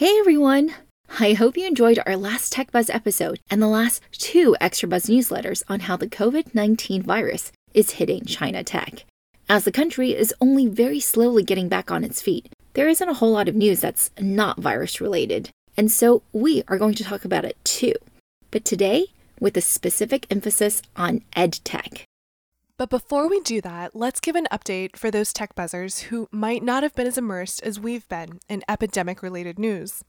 Hey everyone! I hope you enjoyed our last Tech Buzz episode and the last two Extra Buzz newsletters on how the COVID 19 virus is hitting China tech. As the country is only very slowly getting back on its feet, there isn't a whole lot of news that's not virus related, and so we are going to talk about it too. But today, with a specific emphasis on EdTech. But before we do that, let's give an update for those tech buzzers who might not have been as immersed as we've been in epidemic related news.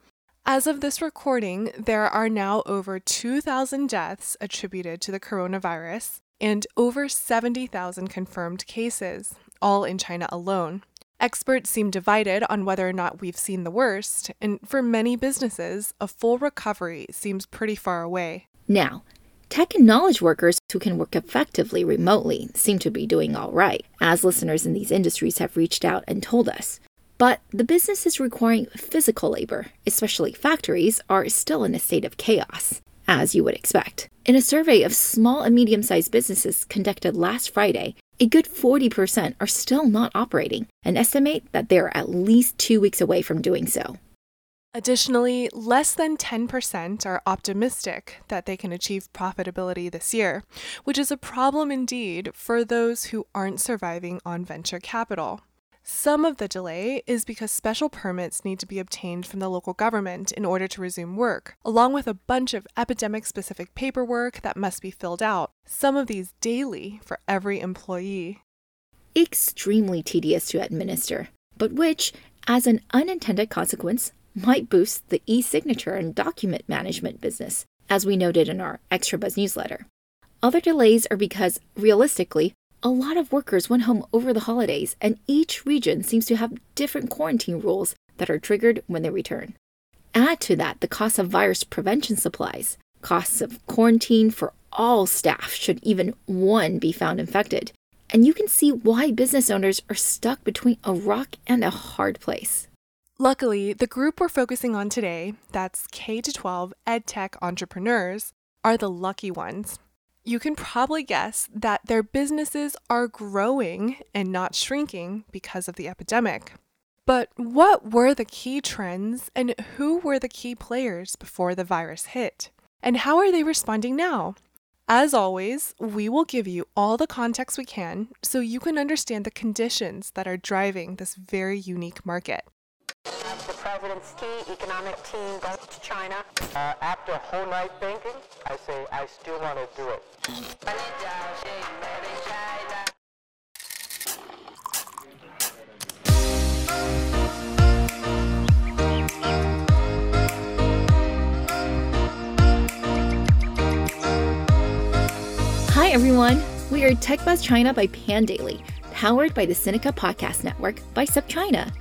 As of this recording, there are now over 2,000 deaths attributed to the coronavirus and over 70,000 confirmed cases, all in China alone. Experts seem divided on whether or not we've seen the worst, and for many businesses, a full recovery seems pretty far away. Now, Tech and knowledge workers who can work effectively remotely seem to be doing all right, as listeners in these industries have reached out and told us. But the businesses requiring physical labor, especially factories, are still in a state of chaos, as you would expect. In a survey of small and medium sized businesses conducted last Friday, a good 40% are still not operating and estimate that they are at least two weeks away from doing so. Additionally, less than 10% are optimistic that they can achieve profitability this year, which is a problem indeed for those who aren't surviving on venture capital. Some of the delay is because special permits need to be obtained from the local government in order to resume work, along with a bunch of epidemic specific paperwork that must be filled out, some of these daily for every employee. Extremely tedious to administer, but which, as an unintended consequence, might boost the e signature and document management business, as we noted in our Extra Buzz newsletter. Other delays are because, realistically, a lot of workers went home over the holidays, and each region seems to have different quarantine rules that are triggered when they return. Add to that the cost of virus prevention supplies, costs of quarantine for all staff should even one be found infected, and you can see why business owners are stuck between a rock and a hard place. Luckily, the group we're focusing on today, that's K 12 EdTech entrepreneurs, are the lucky ones. You can probably guess that their businesses are growing and not shrinking because of the epidemic. But what were the key trends and who were the key players before the virus hit? And how are they responding now? As always, we will give you all the context we can so you can understand the conditions that are driving this very unique market president's key economic team goes to China. Uh, after a whole night thinking, I say I still want to do it. Hi everyone, we are Tech Buzz China by Pandaily, powered by the Sinica Podcast Network by SupChina.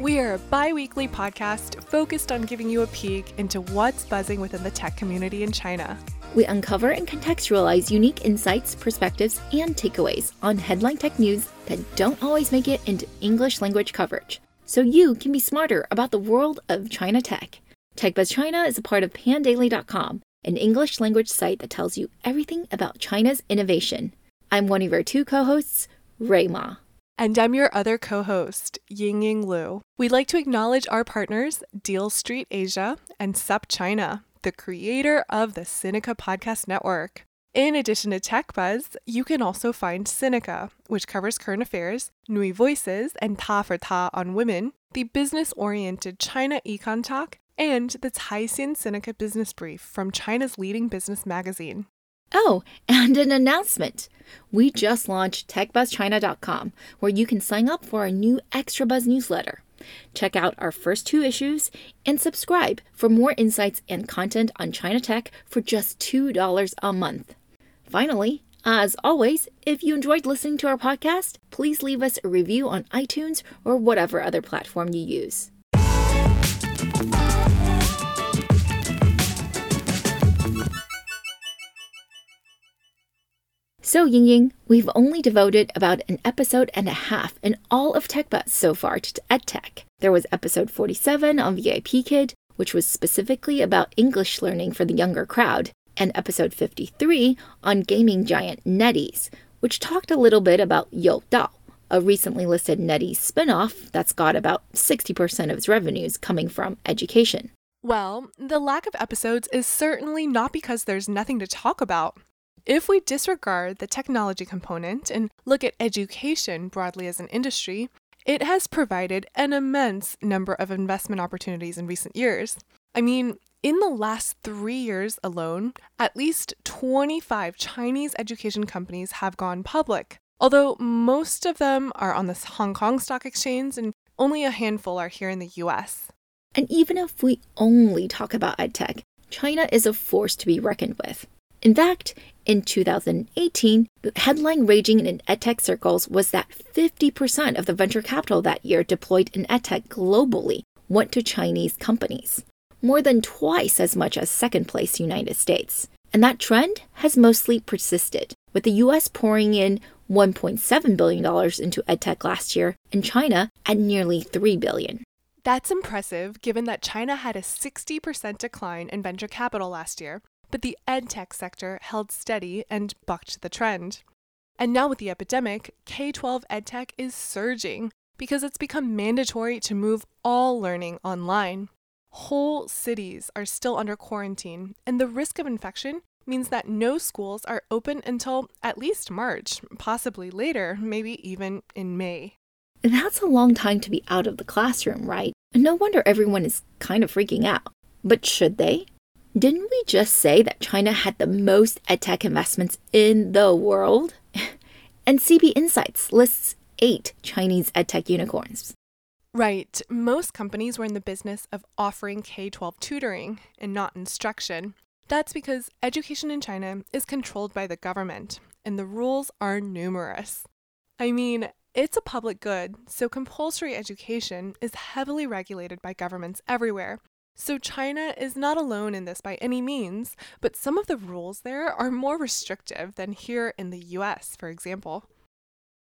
We are a bi weekly podcast focused on giving you a peek into what's buzzing within the tech community in China. We uncover and contextualize unique insights, perspectives, and takeaways on headline tech news that don't always make it into English language coverage, so you can be smarter about the world of China tech. TechBuzz China is a part of pandaily.com, an English language site that tells you everything about China's innovation. I'm one of our two co hosts, Rui Ma. And I'm your other co host, Ying Ying Lu. We'd like to acknowledge our partners, Deal Street Asia and Sup China, the creator of the Sinica Podcast Network. In addition to Tech Buzz, you can also find Sinica, which covers current affairs, NüVoices, and Ta for Ta on women, the business oriented China Econ Talk, and the Caixin Sinica Business Brief from China's leading business magazine. Oh, and an announcement. We just launched techbuzzchina.com, where you can sign up for our new Extra Buzz newsletter. Check out our first two issues and subscribe for more insights and content on China tech for just $2 a month. Finally, as always, if you enjoyed listening to our podcast, please leave us a review on iTunes or whatever other platform you use. So, Ying Ying, we've only devoted about an episode and a half in all of TechBuzz so far to EdTech. There was episode 47 on VIP Kid, which was specifically about English learning for the younger crowd, and episode 53 on gaming giant NetEase, which talked a little bit about Youdao, a recently listed NetEase spinoff that's got about 60% of its revenues coming from education. Well, the lack of episodes is certainly not because there's nothing to talk about. If we disregard the technology component and look at education broadly as an industry, it has provided an immense number of investment opportunities in recent years. I mean, in the last three years alone, at least 25 Chinese education companies have gone public, although most of them are on the Hong Kong Stock Exchange and only a handful are here in the US. And even if we only talk about edtech, China is a force to be reckoned with. In fact, in 2018, the headline raging in edtech circles was that 50% of the venture capital that year deployed in edtech globally went to Chinese companies, more than twice as much as second place United States. And that trend has mostly persisted, with the US pouring in $1.7 billion into edtech last year and China at nearly 3 billion. That's impressive given that China had a 60% decline in venture capital last year, but the edtech sector held steady and bucked the trend. And now with the epidemic, K 12 edtech is surging because it's become mandatory to move all learning online. Whole cities are still under quarantine, and the risk of infection means that no schools are open until at least March, possibly later, maybe even in May. That's a long time to be out of the classroom, right? No wonder everyone is kind of freaking out. But should they? Didn't we just say that China had the most edtech investments in the world? and CB Insights lists eight Chinese edtech unicorns. Right. Most companies were in the business of offering K 12 tutoring and not instruction. That's because education in China is controlled by the government, and the rules are numerous. I mean, it's a public good, so compulsory education is heavily regulated by governments everywhere. So China is not alone in this by any means, but some of the rules there are more restrictive than here in the US, for example.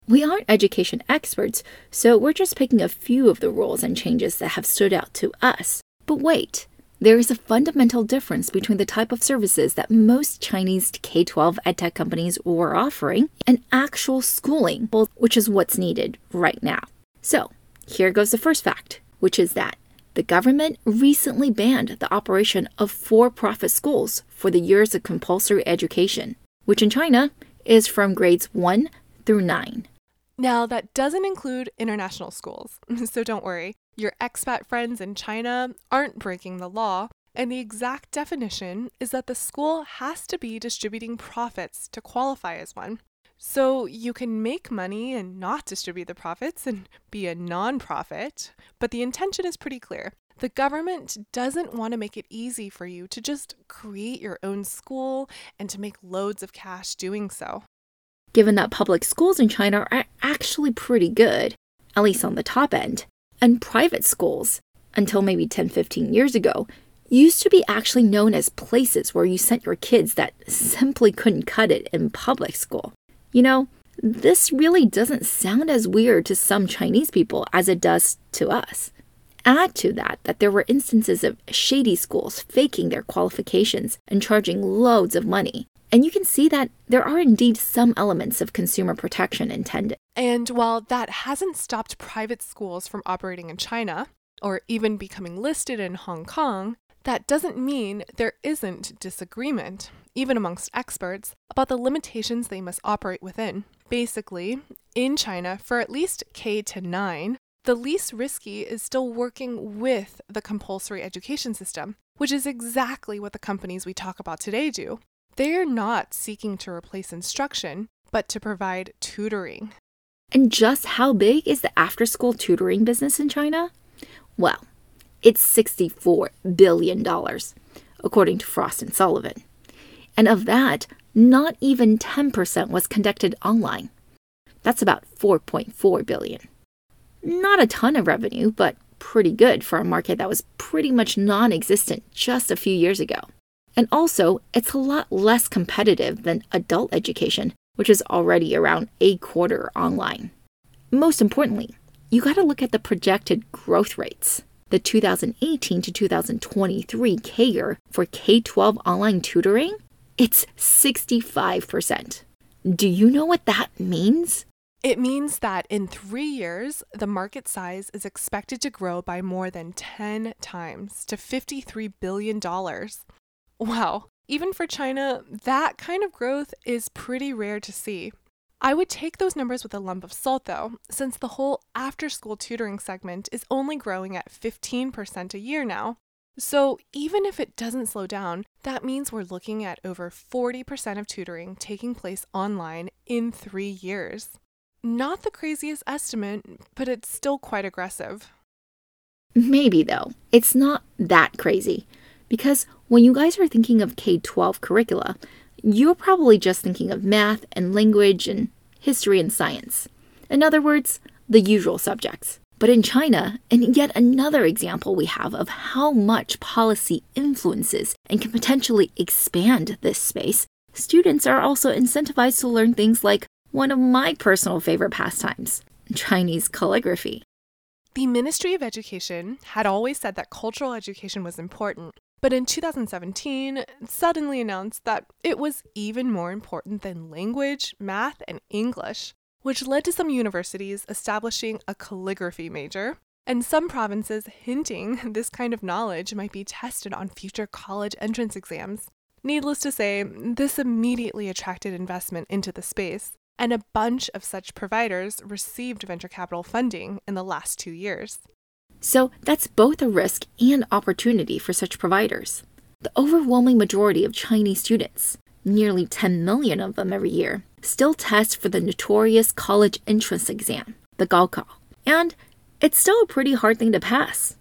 We aren't education experts, so we're just picking a few of the rules and changes that have stood out to us. But wait, there is a fundamental difference between the type of services that most Chinese K 12 edtech companies were offering and actual schooling, which is what's needed right now. So, here goes the first fact, which is that the government recently banned the operation of for profit schools for the years of compulsory education, which in China is from grades 1 through 9. Now, that doesn't include international schools, so don't worry. Your expat friends in China aren't breaking the law, and the exact definition is that the school has to be distributing profits to qualify as one. So you can make money and not distribute the profits and be a nonprofit, but the intention is pretty clear. The government doesn't want to make it easy for you to just create your own school and to make loads of cash doing so. Given that public schools in China are actually pretty good, at least on the top end, and private schools, until maybe 10 15 years ago, used to be actually known as places where you sent your kids that simply couldn't cut it in public school. You know, this really doesn't sound as weird to some Chinese people as it does to us. Add to that that there were instances of shady schools faking their qualifications and charging loads of money. And you can see that there are indeed some elements of consumer protection intended. And while that hasn't stopped private schools from operating in China, or even becoming listed in Hong Kong, that doesn't mean there isn't disagreement, even amongst experts, about the limitations they must operate within. Basically, in China, for at least K to 9, the least risky is still working with the compulsory education system, which is exactly what the companies we talk about today do. They are not seeking to replace instruction, but to provide tutoring. And just how big is the after school tutoring business in China? Well, it's $64 billion, according to Frost and Sullivan. And of that, not even 10% was conducted online. That's about 4.4 billion. Not a ton of revenue, but pretty good for a market that was pretty much non existent just a few years ago. And also, it's a lot less competitive than adult education, which is already around a quarter online. Most importantly, you got to look at the projected growth rates. The 2018 to 2023 CAGR for K 12 online tutoring, it's 65%. Do you know what that means? It means that in three years, the market size is expected to grow by more than 10 times to $53 billion. Wow, even for China, that kind of growth is pretty rare to see. I would take those numbers with a lump of salt though, since the whole after school tutoring segment is only growing at 15% a year now. So even if it doesn't slow down, that means we're looking at over 40% of tutoring taking place online in three years. Not the craziest estimate, but it's still quite aggressive. Maybe, though. It's not that crazy. Because when you guys are thinking of K 12 curricula, you're probably just thinking of math and language and history and science. In other words, the usual subjects. But in China, and yet another example we have of how much policy influences and can potentially expand this space, students are also incentivized to learn things like one of my personal favorite pastimes Chinese calligraphy. The Ministry of Education had always said that cultural education was important, but in 2017 suddenly announced that it was even more important than language, math, and English, which led to some universities establishing a calligraphy major, and some provinces hinting this kind of knowledge might be tested on future college entrance exams. Needless to say, this immediately attracted investment into the space, and a bunch of such providers received venture capital funding in the last two years. So that's both a risk and opportunity for such providers. The overwhelming majority of Chinese students, nearly 10 million of them every year, still test for the notorious college entrance exam, the Gaokao. And it's still a pretty hard thing to pass.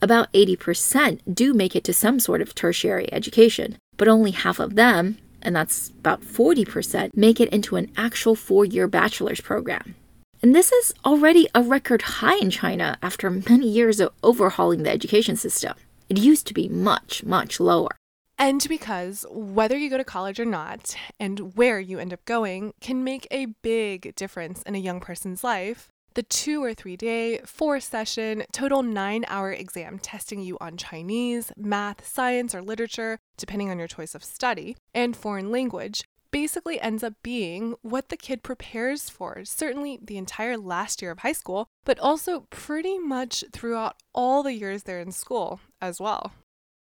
About 80% do make it to some sort of tertiary education, but only half of them, and that's about 40%, make it into an actual four year bachelor's program. And this is already a record high in China after many years of overhauling the education system. It used to be much, much lower. And because whether you go to college or not, and where you end up going, can make a big difference in a young person's life, the two or three day, four session, total nine hour exam testing you on Chinese, math, science, or literature, depending on your choice of study, and foreign language basically ends up being what the kid prepares for, certainly the entire last year of high school, but also pretty much throughout all the years they're in school as well.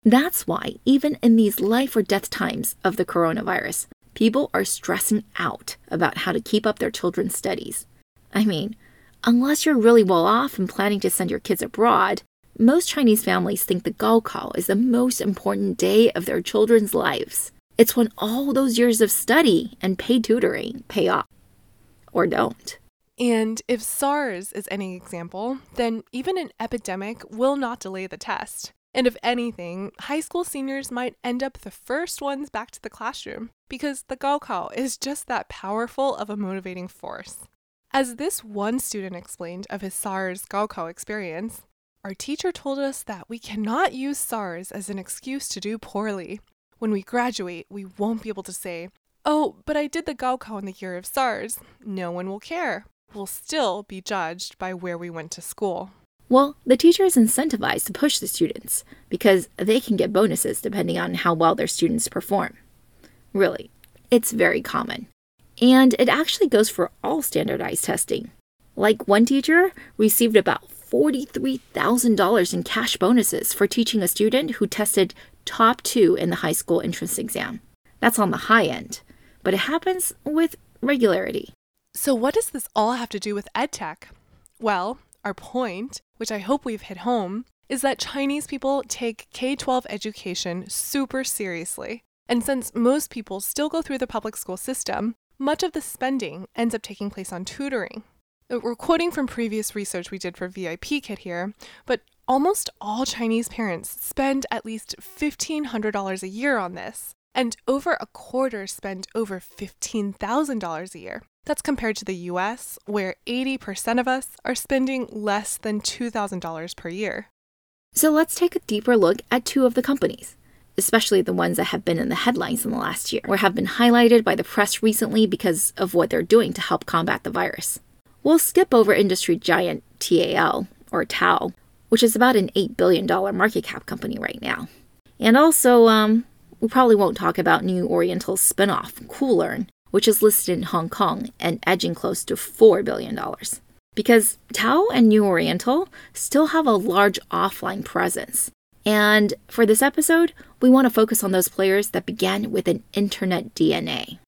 That's why, even in these life or death times of the coronavirus, people are stressing out about how to keep up their children's studies. I mean, unless you're really well off and planning to send your kids abroad, most Chinese families think the Gaokao is the most important day of their children's lives. It's when all those years of study and paid tutoring pay off or don't. And if SARS is any example, then even an epidemic will not delay the test. And if anything, high school seniors might end up the first ones back to the classroom because the Gaokao is just that powerful of a motivating force. As this one student explained of his SARS Gaokao experience, our teacher told us that we cannot use SARS as an excuse to do poorly. When we graduate, we won't be able to say, Oh, but I did the Gaokao in the year of SARS. No one will care. We'll still be judged by where we went to school. Well, the teacher is incentivized to push the students because they can get bonuses depending on how well their students perform. Really, it's very common. And it actually goes for all standardized testing. Like one teacher received about $43,000 in cash bonuses for teaching a student who tested top two in the high school entrance exam. That's on the high end, but it happens with regularity. So, what does this all have to do with EdTech? Well, our point, which I hope we've hit home, is that Chinese people take K 12 education super seriously. And since most people still go through the public school system, much of the spending ends up taking place on tutoring. Uh, we're quoting from previous research we did for VIP Kid here, but almost all Chinese parents spend at least $1,500 a year on this, and over a quarter spend over $15,000 a year. That's compared to the US, where 80% of us are spending less than $2,000 per year. So let's take a deeper look at two of the companies, especially the ones that have been in the headlines in the last year, or have been highlighted by the press recently because of what they're doing to help combat the virus. We'll skip over industry giant TAL, or Tao, which is about an $8 billion market cap company right now. And also, um, we probably won't talk about New Oriental's spinoff, Koolearn, which is listed in Hong Kong and edging close to $4 billion. Because Tao and New Oriental still have a large offline presence. And for this episode, we want to focus on those players that began with an internet DNA.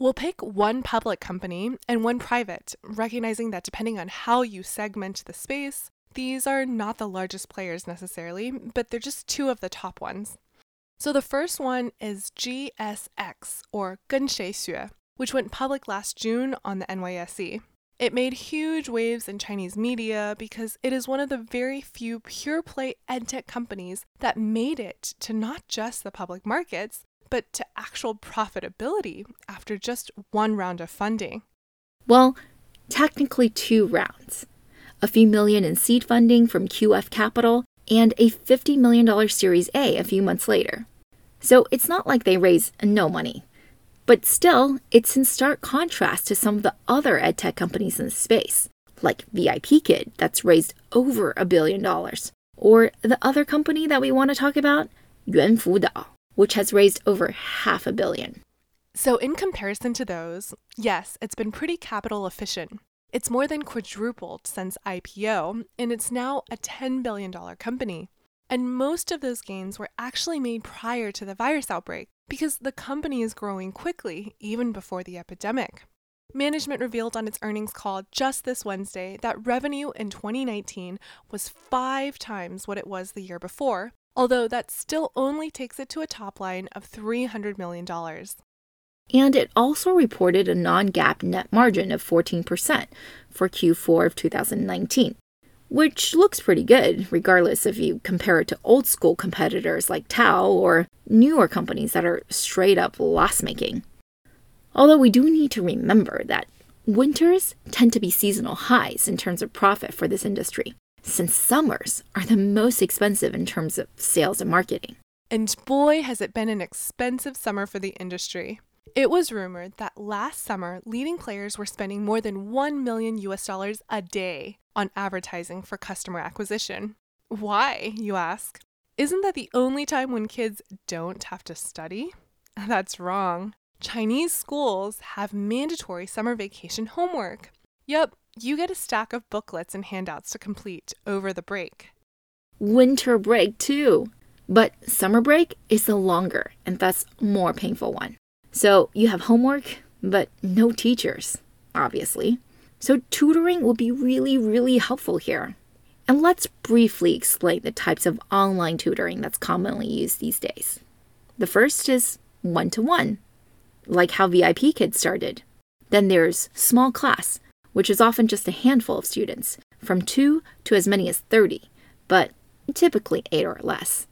We'll pick one public company and one private, recognizing that depending on how you segment the space, these are not the largest players necessarily, but they're just two of the top ones. So the first one is GSX, or Xue, which went public last June on the NYSE. It made huge waves in Chinese media because it is one of the very few pure play edtech companies that made it to not just the public markets, but to actual profitability after just one round of funding. Well, technically two rounds a few million in seed funding from QF Capital, and a $50 million Series A a few months later. So it's not like they raise no money. But still, it's in stark contrast to some of the other edtech companies in the space, like VIPKid, that's raised over a billion dollars, or the other company that we want to talk about, Yuanfu Dao, which has raised over half a billion. So, in comparison to those, yes, it's been pretty capital efficient. It's more than quadrupled since IPO, and it's now a $10 billion company. And most of those gains were actually made prior to the virus outbreak because the company is growing quickly, even before the epidemic. Management revealed on its earnings call just this Wednesday that revenue in 2019 was five times what it was the year before, although that still only takes it to a top line of $300 million. And it also reported a non GAAP net margin of 14% for Q4 of 2019, which looks pretty good, regardless if you compare it to old school competitors like Tao or newer companies that are straight up loss making. Although we do need to remember that winters tend to be seasonal highs in terms of profit for this industry, since summers are the most expensive in terms of sales and marketing. And boy, has it been an expensive summer for the industry. It was rumored that last summer, leading players were spending more than 1 million US dollars a day on advertising for customer acquisition. Why, you ask? Isn't that the only time when kids don't have to study? That's wrong. Chinese schools have mandatory summer vacation homework. Yep, you get a stack of booklets and handouts to complete over the break. Winter break, too. But summer break is the longer and thus more painful one. So you have homework, but no teachers, obviously. So tutoring will be really, really helpful here. And let's briefly explain the types of online tutoring that's commonly used these days. The first is one to one, like how VIPKid started. Then there's small class, which is often just a handful of students, from two to as many as 30, but typically eight or less.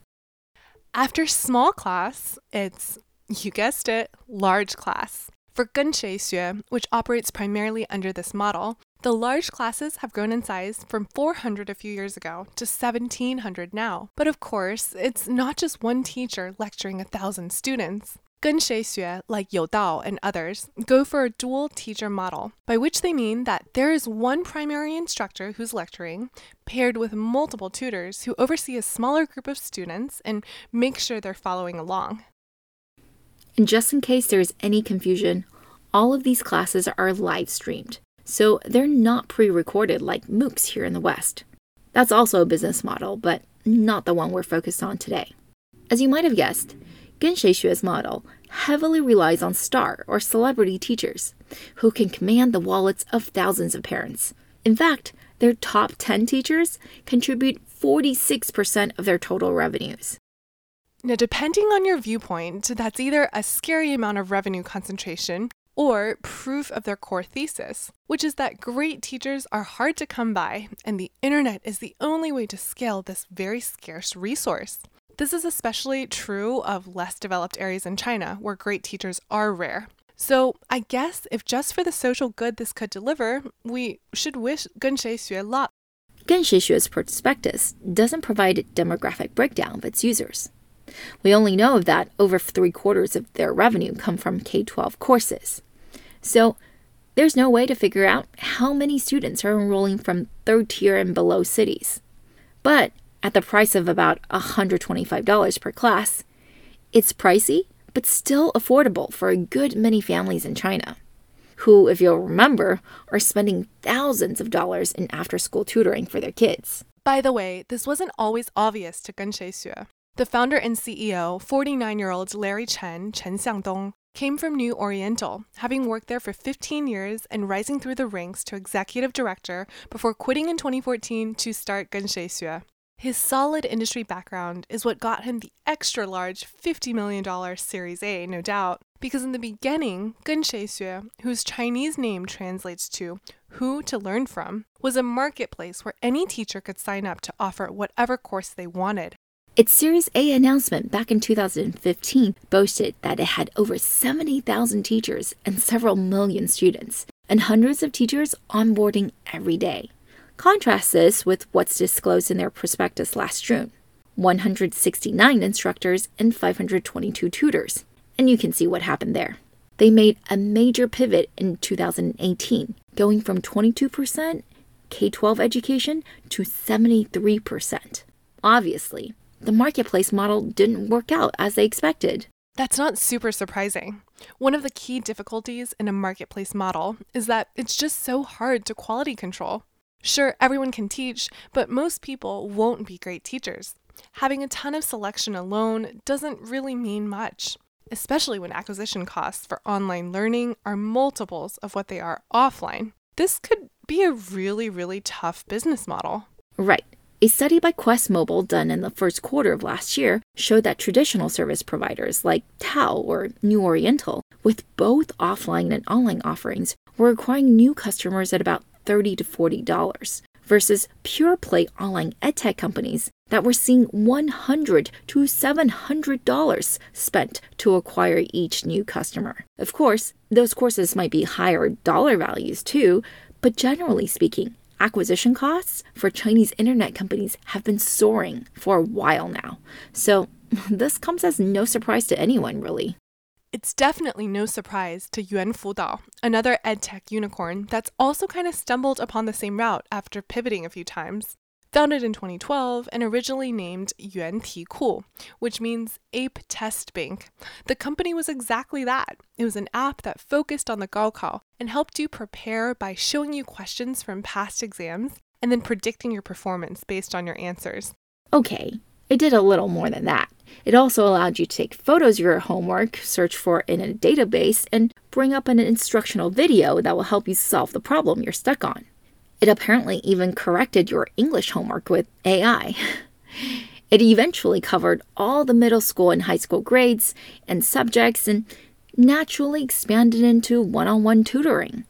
After small class, it's you guessed it, large class. For Xue, which operates primarily under this model, the large classes have grown in size from 400 a few years ago to 1700 now. But of course, it's not just one teacher lecturing a thousand students. Xue, like Youdao and others, go for a dual teacher model, by which they mean that there is one primary instructor who's lecturing, paired with multiple tutors who oversee a smaller group of students and make sure they're following along. And just in case there is any confusion, all of these classes are live streamed, so they're not pre recorded like MOOCs here in the West. That's also a business model, but not the one we're focused on today. As you might have guessed, Xue's model heavily relies on star or celebrity teachers who can command the wallets of thousands of parents. In fact, their top 10 teachers contribute 46% of their total revenues. Now, depending on your viewpoint, that's either a scary amount of revenue concentration or proof of their core thesis, which is that great teachers are hard to come by, and the internet is the only way to scale this very scarce resource. This is especially true of less developed areas in China, where great teachers are rare. So, I guess if just for the social good this could deliver, we should wish Genshei Xue luck. Genshei Xue's prospectus doesn't provide a demographic breakdown of its users. We only know that over three quarters of their revenue come from K 12 courses. So there's no way to figure out how many students are enrolling from third tier and below cities. But at the price of about $125 per class, it's pricey, but still affordable for a good many families in China, who, if you'll remember, are spending thousands of dollars in after school tutoring for their kids. By the way, this wasn't always obvious to Gen Xue. The founder and CEO, 49 year old Larry Chen, Chen Xiangdong, came from New Oriental, having worked there for 15 years and rising through the ranks to executive director before quitting in 2014 to start Gen Xue. His solid industry background is what got him the extra large $50 million Series A, no doubt, because in the beginning, Gen Xue, whose Chinese name translates to who to learn from, was a marketplace where any teacher could sign up to offer whatever course they wanted. Its Series A announcement back in 2015 boasted that it had over 70,000 teachers and several million students, and hundreds of teachers onboarding every day. Contrast this with what's disclosed in their prospectus last June 169 instructors and 522 tutors. And you can see what happened there. They made a major pivot in 2018, going from 22% K 12 education to 73%. Obviously, the marketplace model didn't work out as they expected. That's not super surprising. One of the key difficulties in a marketplace model is that it's just so hard to quality control. Sure, everyone can teach, but most people won't be great teachers. Having a ton of selection alone doesn't really mean much, especially when acquisition costs for online learning are multiples of what they are offline. This could be a really, really tough business model. Right. A study by Quest Mobile done in the first quarter of last year showed that traditional service providers like Tao or New Oriental, with both offline and online offerings, were acquiring new customers at about $30 to $40 versus pure play online edtech companies that were seeing 100 to $700 spent to acquire each new customer. Of course, those courses might be higher dollar values too, but generally speaking, acquisition costs for Chinese internet companies have been soaring for a while now. So, this comes as no surprise to anyone, really. It's definitely no surprise to Yuan Fudao, another edtech unicorn that's also kind of stumbled upon the same route after pivoting a few times. Founded in 2012 and originally named Yuan Ti Ku, which means Ape Test Bank, the company was exactly that. It was an app that focused on the Gaokao and helped you prepare by showing you questions from past exams and then predicting your performance based on your answers. Okay, it did a little more than that. It also allowed you to take photos of your homework, search for it in a database, and bring up an instructional video that will help you solve the problem you're stuck on. It apparently even corrected your English homework with AI. It eventually covered all the middle school and high school grades and subjects and naturally expanded into one on one tutoring.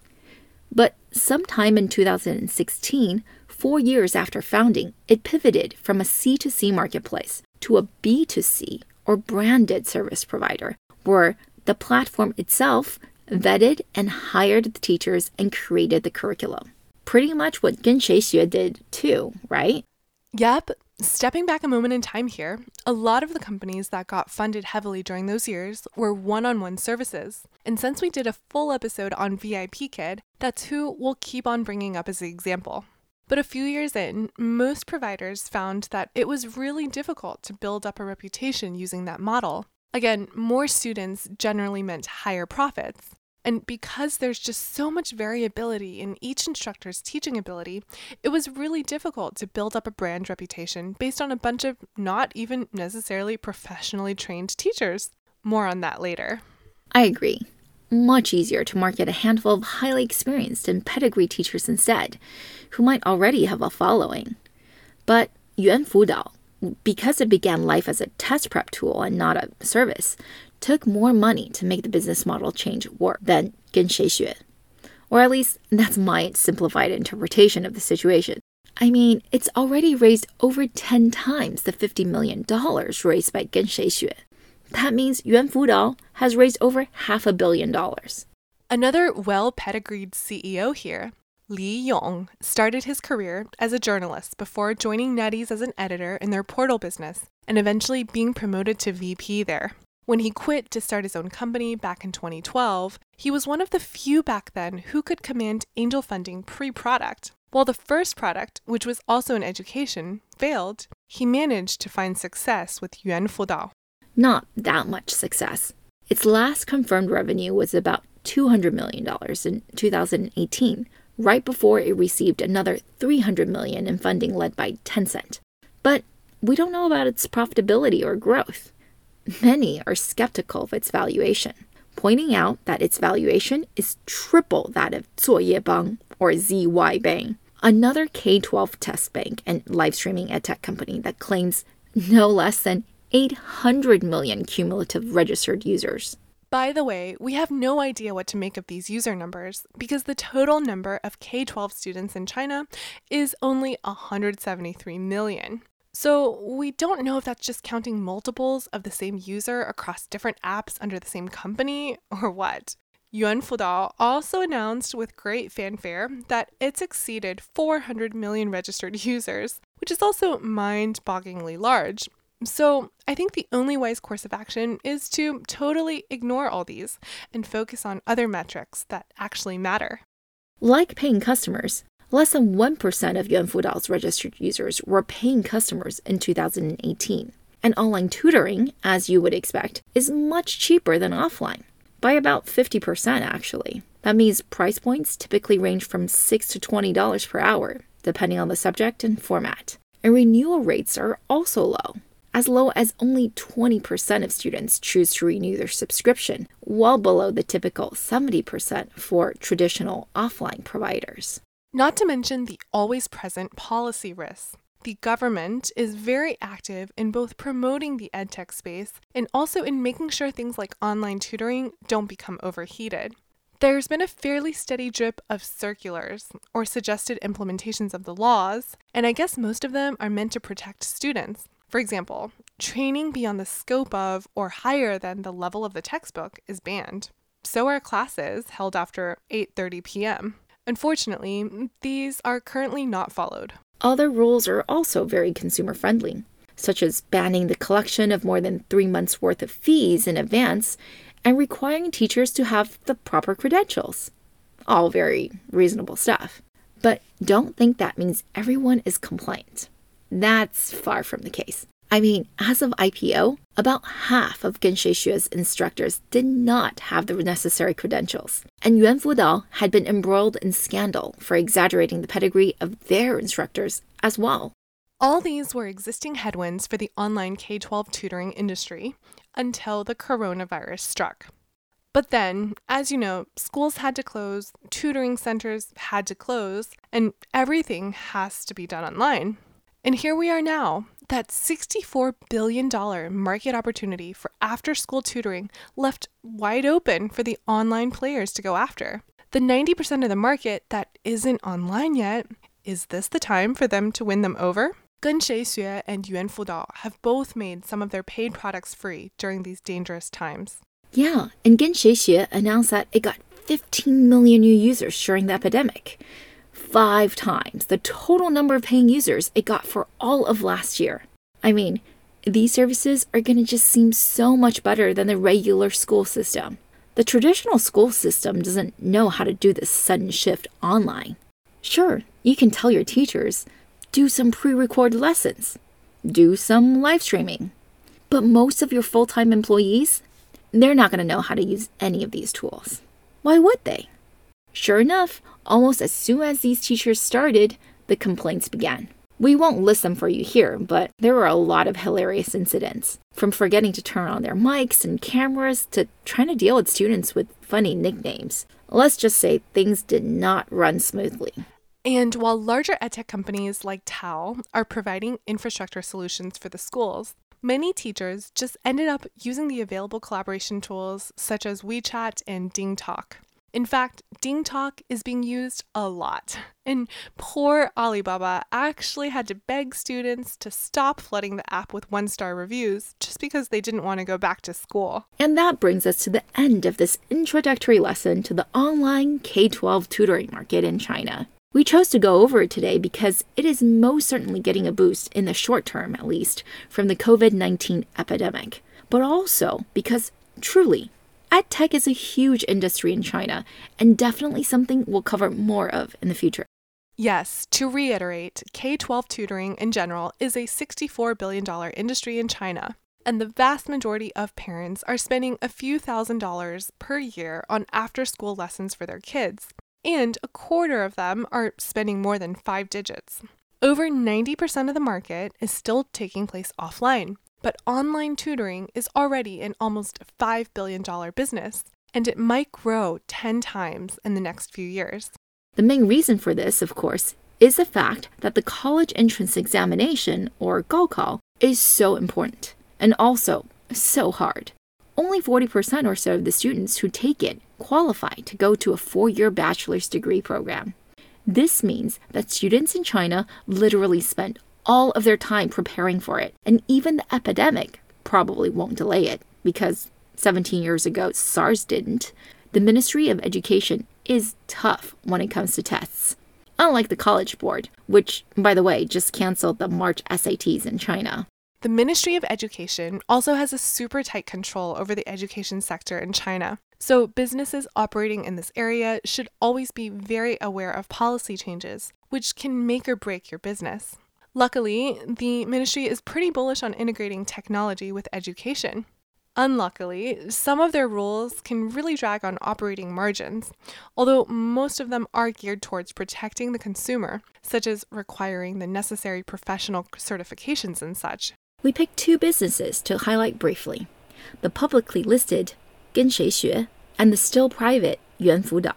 But sometime in 2016, four years after founding, it pivoted from a C2C marketplace to a B2C or branded service provider, where the platform itself vetted and hired the teachers and created the curriculum pretty much what Gen Xue did too, right? Yep. Stepping back a moment in time here, a lot of the companies that got funded heavily during those years were one on one services. And since we did a full episode on VIP Kid, that's who we'll keep on bringing up as the example. But a few years in, most providers found that it was really difficult to build up a reputation using that model. Again, more students generally meant higher profits, and because there's just so much variability in each instructor's teaching ability, it was really difficult to build up a brand reputation based on a bunch of not even necessarily professionally trained teachers. More on that later. I agree. Much easier to market a handful of highly experienced and pedigree teachers instead, who might already have a following. But Yuan Fudao, because it began life as a test prep tool and not a service, took more money to make the business model change work than Gen Or at least that's my simplified interpretation of the situation. I mean, it's already raised over 10 times the $50 million raised by Gen. That means Yuan Fudao has raised over half a billion dollars. Another well pedigreed CEO here, Li Yong, started his career as a journalist before joining NetEase as an editor in their portal business and eventually being promoted to VP there. When he quit to start his own company back in 2012, he was one of the few back then who could command angel funding pre product. While the first product, which was also an education, failed, he managed to find success with Yuan Fudao. Not that much success. Its last confirmed revenue was about $200 million in 2018, right before it received another 300 million in funding led by Tencent. But we don't know about its profitability or growth. Many are skeptical of its valuation, pointing out that its valuation is triple that of Zuoyebang or ZY Bank, another K-12 test bank and live streaming edtech company that claims no less than 800 million cumulative registered users. By the way, we have no idea what to make of these user numbers because the total number of K 12 students in China is only 173 million. So we don't know if that's just counting multiples of the same user across different apps under the same company or what. Yuan Fudao also announced with great fanfare that it's exceeded 400 million registered users, which is also mind bogglingly large. So, I think the only wise course of action is to totally ignore all these and focus on other metrics that actually matter. Like paying customers, less than 1% of Yuan Fudao's registered users were paying customers in 2018. And online tutoring, as you would expect, is much cheaper than offline, by about 50% actually. That means price points typically range from 6 to $20 per hour, depending on the subject and format. And renewal rates are also low, as low as only 20% of students choose to renew their subscription, well below the typical 70% for traditional offline providers. Not to mention the always present policy risks. The government is very active in both promoting the edtech space and also in making sure things like online tutoring don't become overheated. There's been a fairly steady drip of circulars or suggested implementations of the laws, and I guess most of them are meant to protect students. For example, training beyond the scope of or higher than the level of the textbook is banned. So are classes held after 8:30 p.m. Unfortunately, these are currently not followed. Other rules are also very consumer friendly, such as banning the collection of more than 3 months worth of fees in advance and requiring teachers to have the proper credentials. All very reasonable stuff. But don't think that means everyone is compliant. That's far from the case. I mean, as of IPO, about half of Genshuixue's instructors did not have the necessary credentials, and Yuan Fudao had been embroiled in scandal for exaggerating the pedigree of their instructors as well. All these were existing headwinds for the online K 12 tutoring industry until the coronavirus struck. But then, as you know, schools had to close, tutoring centers had to close, and everything has to be done online. And here we are now, that $64 billion market opportunity for after school tutoring left wide open for the online players to go after. The 90% of the market that isn't online yet, is this the time for them to win them over? Genshuixue and Yuan Fudao have both made some of their paid products free during these dangerous times. Yeah, and Genshuixue announced that it got 15 million new users during the epidemic five times the total number of paying users it got for all of last year. I mean, these services are going to just seem so much better than the regular school system. The traditional school system doesn't know how to do this sudden shift online. Sure, you can tell your teachers, do some pre recorded lessons, do some live streaming. But most of your full time employees, they're not going to know how to use any of these tools. Why would they? Sure enough, almost as soon as these teachers started, the complaints began. We won't list them for you here, but there were a lot of hilarious incidents. From forgetting to turn on their mics and cameras to trying to deal with students with funny nicknames. Let's just say things did not run smoothly. And while larger edtech companies like TAL are providing infrastructure solutions for the schools, many teachers just ended up using the available collaboration tools such as WeChat and DingTalk. In fact, DingTalk is being used a lot. And poor Alibaba actually had to beg students to stop flooding the app with one star reviews just because they didn't want to go back to school. And that brings us to the end of this introductory lesson to the online K 12 tutoring market in China. We chose to go over it today because it is most certainly getting a boost, in the short term at least, from the COVID 19 epidemic, but also because truly EdTech is a huge industry in China and definitely something we'll cover more of in the future. Yes, to reiterate, K 12 tutoring in general is a $64 billion industry in China. and the vast majority of parents are spending a few thousand dollars per year on after school lessons for their kids, and a quarter of them are spending more than five digits. Over 90% of the market is still taking place offline, but online tutoring is already an almost $5 billion business, and it might grow 10 times in the next few years. The main reason for this, of course, is the fact that the college entrance examination, or Gaokao, is so important and also so hard. Only 40% or so of the students who take it qualify to go to a four year bachelor's degree program. This means that students in China literally spend all of their time preparing for it, and even the epidemic probably won't delay it because 17 years ago SARS didn't. The Ministry of Education is tough when it comes to tests. Unlike the College Board, which, by the way, just canceled the March SATs in China. The Ministry of Education also has a super tight control over the education sector in China. So, businesses operating in this area should always be very aware of policy changes, which can make or break your business. Luckily, the ministry is pretty bullish on integrating technology with education. Unluckily, some of their rules can really drag on operating margins, although most of them are geared towards protecting the consumer, such as requiring the necessary professional certifications and such. We picked two businesses to highlight briefly the publicly listed Genshuixue and the still private Yuanfudao.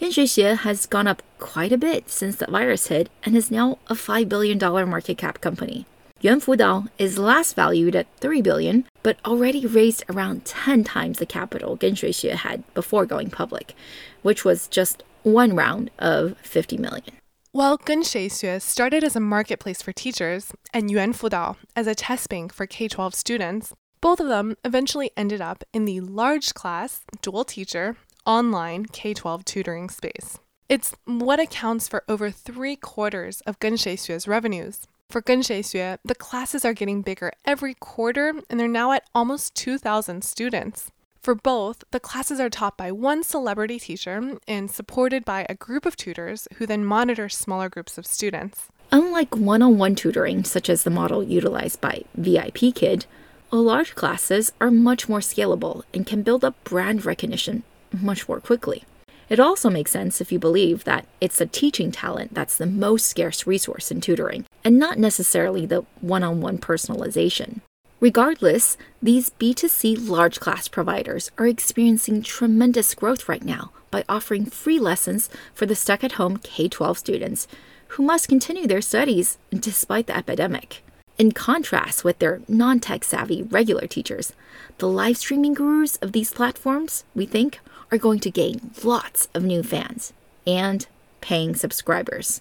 Genji has gone up quite a bit since the virus hit and is now a $5 billion market cap company. Yuan Fudao is last valued at 3 billion, but already raised around 10 times the capital Genji had before going public, which was just one round of 50 million. While Genshuixue started as a marketplace for teachers and Yuan Fudao as a test bank for K 12 students, both of them eventually ended up in the large class, dual teacher, online K-12 tutoring space. It's what accounts for over three quarters of Genshuixue's revenues. For Genshuixue, the classes are getting bigger every quarter and they're now at almost 2,000 students. For both, the classes are taught by one celebrity teacher and supported by a group of tutors who then monitor smaller groups of students. Unlike one on one tutoring, such as the model utilized by VIP Kid, large classes are much more scalable and can build up brand recognition much more quickly. It also makes sense if you believe that it's the teaching talent that's the most scarce resource in tutoring, and not necessarily the one on one personalization. Regardless, these B2C large class providers are experiencing tremendous growth right now by offering free lessons for the stuck at home K 12 students who must continue their studies despite the epidemic. In contrast with their non tech savvy regular teachers, the live streaming gurus of these platforms, we think, are going to gain lots of new fans and paying subscribers.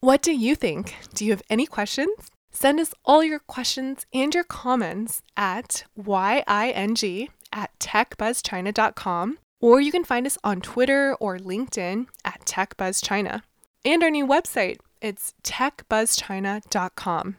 What do you think? Do you have any questions? Send us all your questions and your comments at ying at techbuzzchina.com, or you can find us on Twitter or LinkedIn at techbuzzchina. And our new website, it's techbuzzchina.com.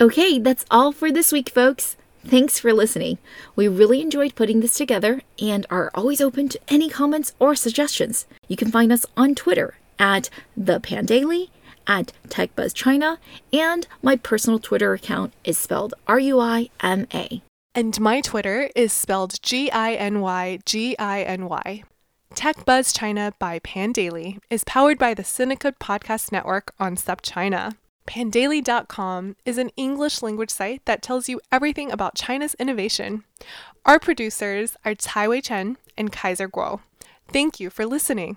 Okay, that's all for this week, folks. Thanks for listening. We really enjoyed putting this together and are always open to any comments or suggestions. You can find us on Twitter at the Pandaily, at TechBuzzChina, and my personal Twitter account is spelled R U I M A. And my Twitter is spelled G I N Y G I N Y. Tech Buzz China by Pandaily is powered by the Sinica Podcast Network on SupChina. Pandaily.com is an English language site that tells you everything about China's innovation. Our producers are Tai Wei Chen and Kaiser Kuo. Thank you for listening.